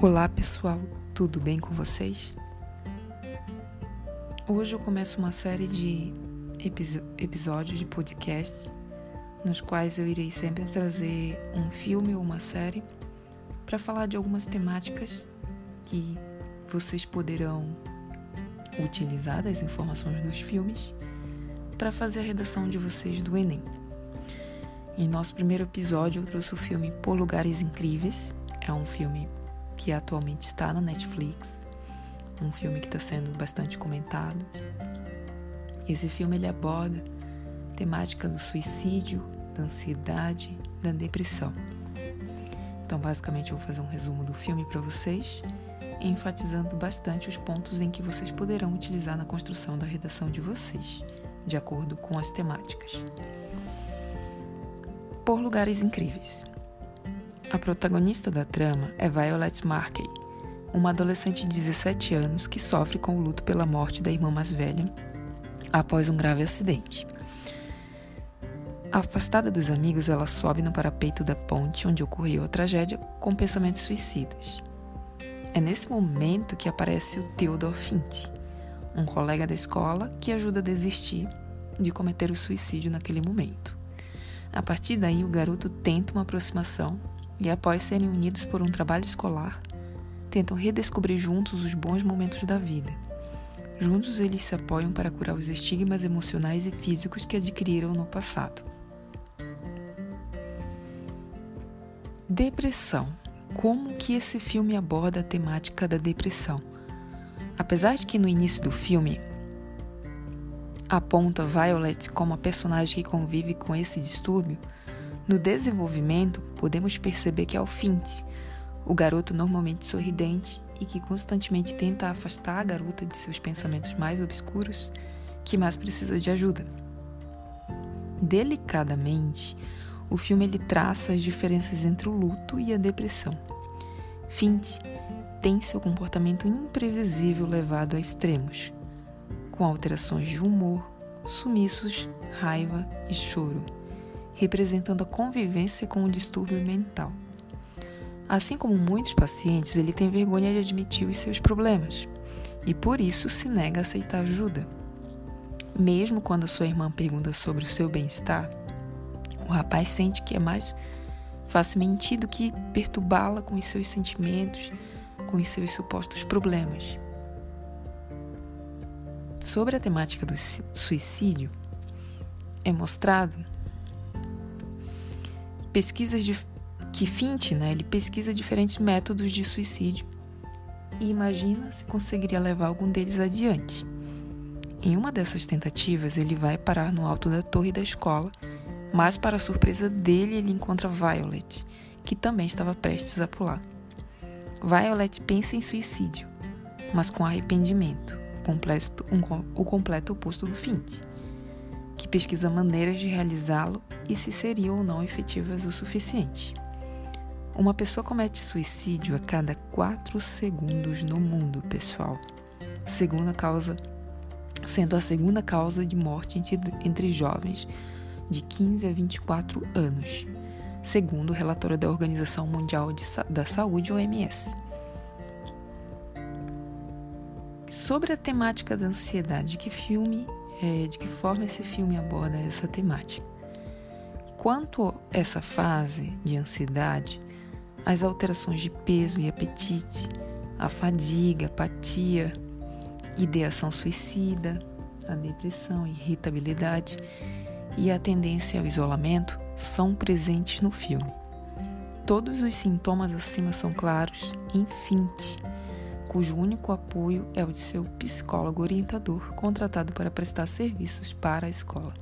Olá pessoal, tudo bem com vocês? Hoje eu começo uma série de episódios de podcast nos quais eu irei sempre trazer um filme ou uma série para falar de algumas temáticas que vocês poderão utilizar das informações dos filmes para fazer a redação de vocês do Enem. Em nosso primeiro episódio, eu trouxe o filme Por Lugares Incríveis. É um filme que atualmente está na Netflix, um filme que está sendo bastante comentado. Esse filme ele aborda a temática do suicídio, da ansiedade, da depressão. Então, basicamente, eu vou fazer um resumo do filme para vocês, enfatizando bastante os pontos em que vocês poderão utilizar na construção da redação de vocês, de acordo com as temáticas. Por lugares incríveis. A protagonista da trama é Violet Markey, uma adolescente de 17 anos que sofre com o luto pela morte da irmã mais velha após um grave acidente. Afastada dos amigos, ela sobe no parapeito da ponte onde ocorreu a tragédia com pensamentos suicidas. É nesse momento que aparece o Theodor Fint, um colega da escola que ajuda a desistir de cometer o suicídio naquele momento. A partir daí, o garoto tenta uma aproximação e, após serem unidos por um trabalho escolar, tentam redescobrir juntos os bons momentos da vida. Juntos eles se apoiam para curar os estigmas emocionais e físicos que adquiriram no passado. Depressão. Como que esse filme aborda a temática da depressão? Apesar de que no início do filme aponta Violet como a personagem que convive com esse distúrbio, no desenvolvimento, podemos perceber que é o Fint, o garoto normalmente sorridente e que constantemente tenta afastar a garota de seus pensamentos mais obscuros, que mais precisa de ajuda. Delicadamente, o filme ele traça as diferenças entre o luto e a depressão. Fint tem seu comportamento imprevisível levado a extremos, com alterações de humor, sumiços, raiva e choro representando a convivência com um distúrbio mental. Assim como muitos pacientes, ele tem vergonha de admitir os seus problemas e por isso se nega a aceitar ajuda. Mesmo quando sua irmã pergunta sobre o seu bem-estar, o rapaz sente que é mais fácil mentir do que perturbá-la com os seus sentimentos, com os seus supostos problemas. Sobre a temática do suicídio, é mostrado pesquisas de, que Fint, né, ele pesquisa diferentes métodos de suicídio e imagina se conseguiria levar algum deles adiante. Em uma dessas tentativas, ele vai parar no alto da torre da escola, mas para surpresa dele, ele encontra Violet, que também estava prestes a pular. Violet pensa em suicídio, mas com arrependimento, o completo, um, o completo oposto do Fint que pesquisa maneiras de realizá-lo e se seriam ou não efetivas o suficiente. Uma pessoa comete suicídio a cada 4 segundos no mundo, pessoal. Segunda causa, sendo a segunda causa de morte entre, entre jovens de 15 a 24 anos, segundo o relatório da Organização Mundial de, da Saúde, OMS. Sobre a temática da ansiedade, que filme é, de que forma esse filme aborda essa temática. Quanto a essa fase de ansiedade, as alterações de peso e apetite, a fadiga, apatia, ideação suicida, a depressão, irritabilidade e a tendência ao isolamento são presentes no filme. Todos os sintomas acima são claros em Fint, cujo único apoio é o de seu psicólogo orientador contratado para prestar serviços para a escola.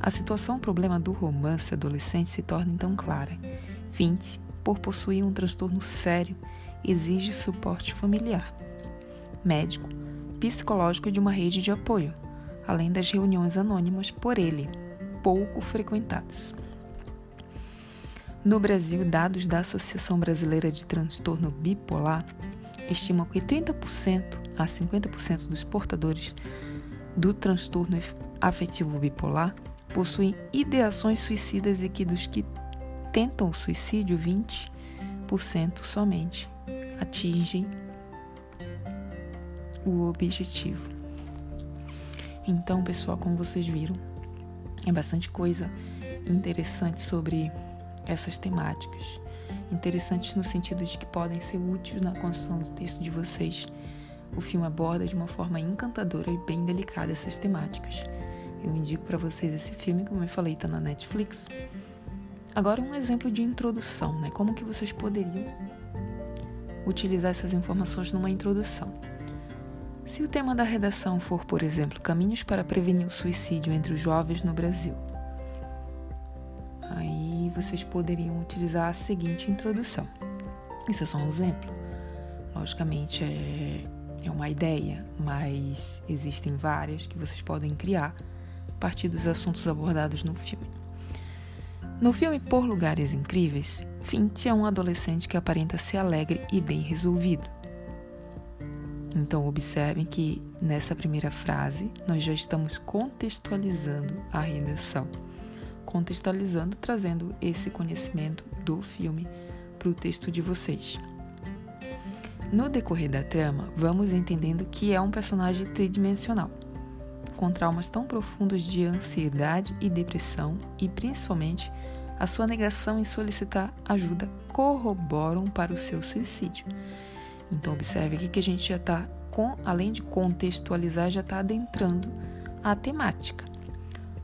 A situação problema do romance adolescente se torna então clara. Fintz, por possuir um transtorno sério, exige suporte familiar, médico, psicológico de uma rede de apoio, além das reuniões anônimas por ele, pouco frequentadas. No Brasil, dados da Associação Brasileira de Transtorno Bipolar estimam que 30% a 50% dos portadores do transtorno afetivo bipolar possuem ideações suicidas e que dos que tentam o suicídio, 20% somente atingem o objetivo. Então, pessoal, como vocês viram, é bastante coisa interessante sobre essas temáticas. Interessantes no sentido de que podem ser úteis na construção do texto de vocês. O filme aborda de uma forma encantadora e bem delicada essas temáticas. Eu indico para vocês esse filme, como eu falei, está na Netflix. Agora um exemplo de introdução, né? Como que vocês poderiam utilizar essas informações numa introdução? Se o tema da redação for, por exemplo, caminhos para prevenir o suicídio entre os jovens no Brasil, vocês poderiam utilizar a seguinte introdução. Isso é só um exemplo. Logicamente é, é uma ideia, mas existem várias que vocês podem criar a partir dos assuntos abordados no filme. No filme Por Lugares Incríveis, Fint é um adolescente que aparenta ser alegre e bem resolvido. Então, observem que nessa primeira frase nós já estamos contextualizando a redação, contextualizando, trazendo esse conhecimento do filme para o texto de vocês. No decorrer da trama, vamos entendendo que é um personagem tridimensional, com traumas tão profundos de ansiedade e depressão e principalmente a sua negação em solicitar ajuda corroboram para o seu suicídio. Então observe aqui que a gente já está, além de contextualizar, já está adentrando a temática.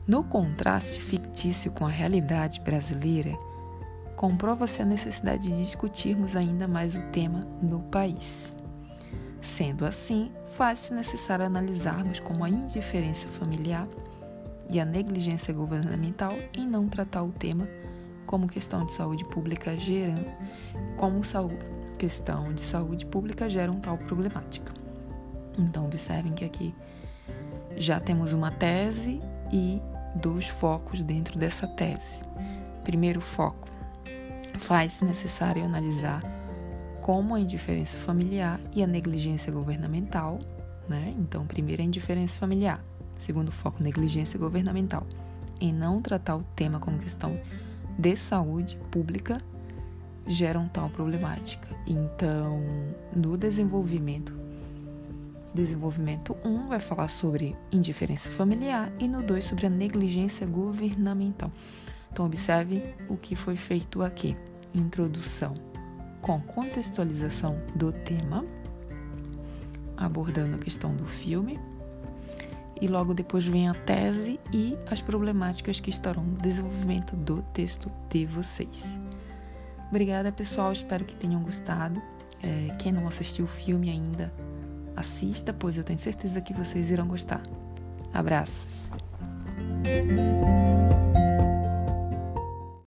No contraste fictício com a realidade brasileira, comprova-se a necessidade de discutirmos ainda mais o tema no país. Sendo assim, faz-se necessário analisarmos como a indiferença familiar e a negligência governamental em não tratar o tema como questão de saúde pública gerando como questão de saúde pública geram tal problemática. Então, observem que aqui já temos uma tese e dois focos dentro dessa tese. Primeiro foco: faz-se necessário analisar como a indiferença familiar e a negligência governamental, né? Então, primeiro a indiferença familiar, segundo foco, negligência governamental, em não tratar o tema como questão de saúde pública geram tal problemática. Então, no desenvolvimento, desenvolvimento 1 vai falar sobre indiferença familiar e no 2 sobre a negligência governamental. Então, observe o que foi feito aqui. Introdução com contextualização do tema, abordando a questão do filme, e logo depois vem a tese e as problemáticas que estarão no desenvolvimento do texto de vocês. Obrigada, pessoal. Espero que tenham gostado. É, quem não assistiu o filme ainda, assista, pois eu tenho certeza que vocês irão gostar. Abraços.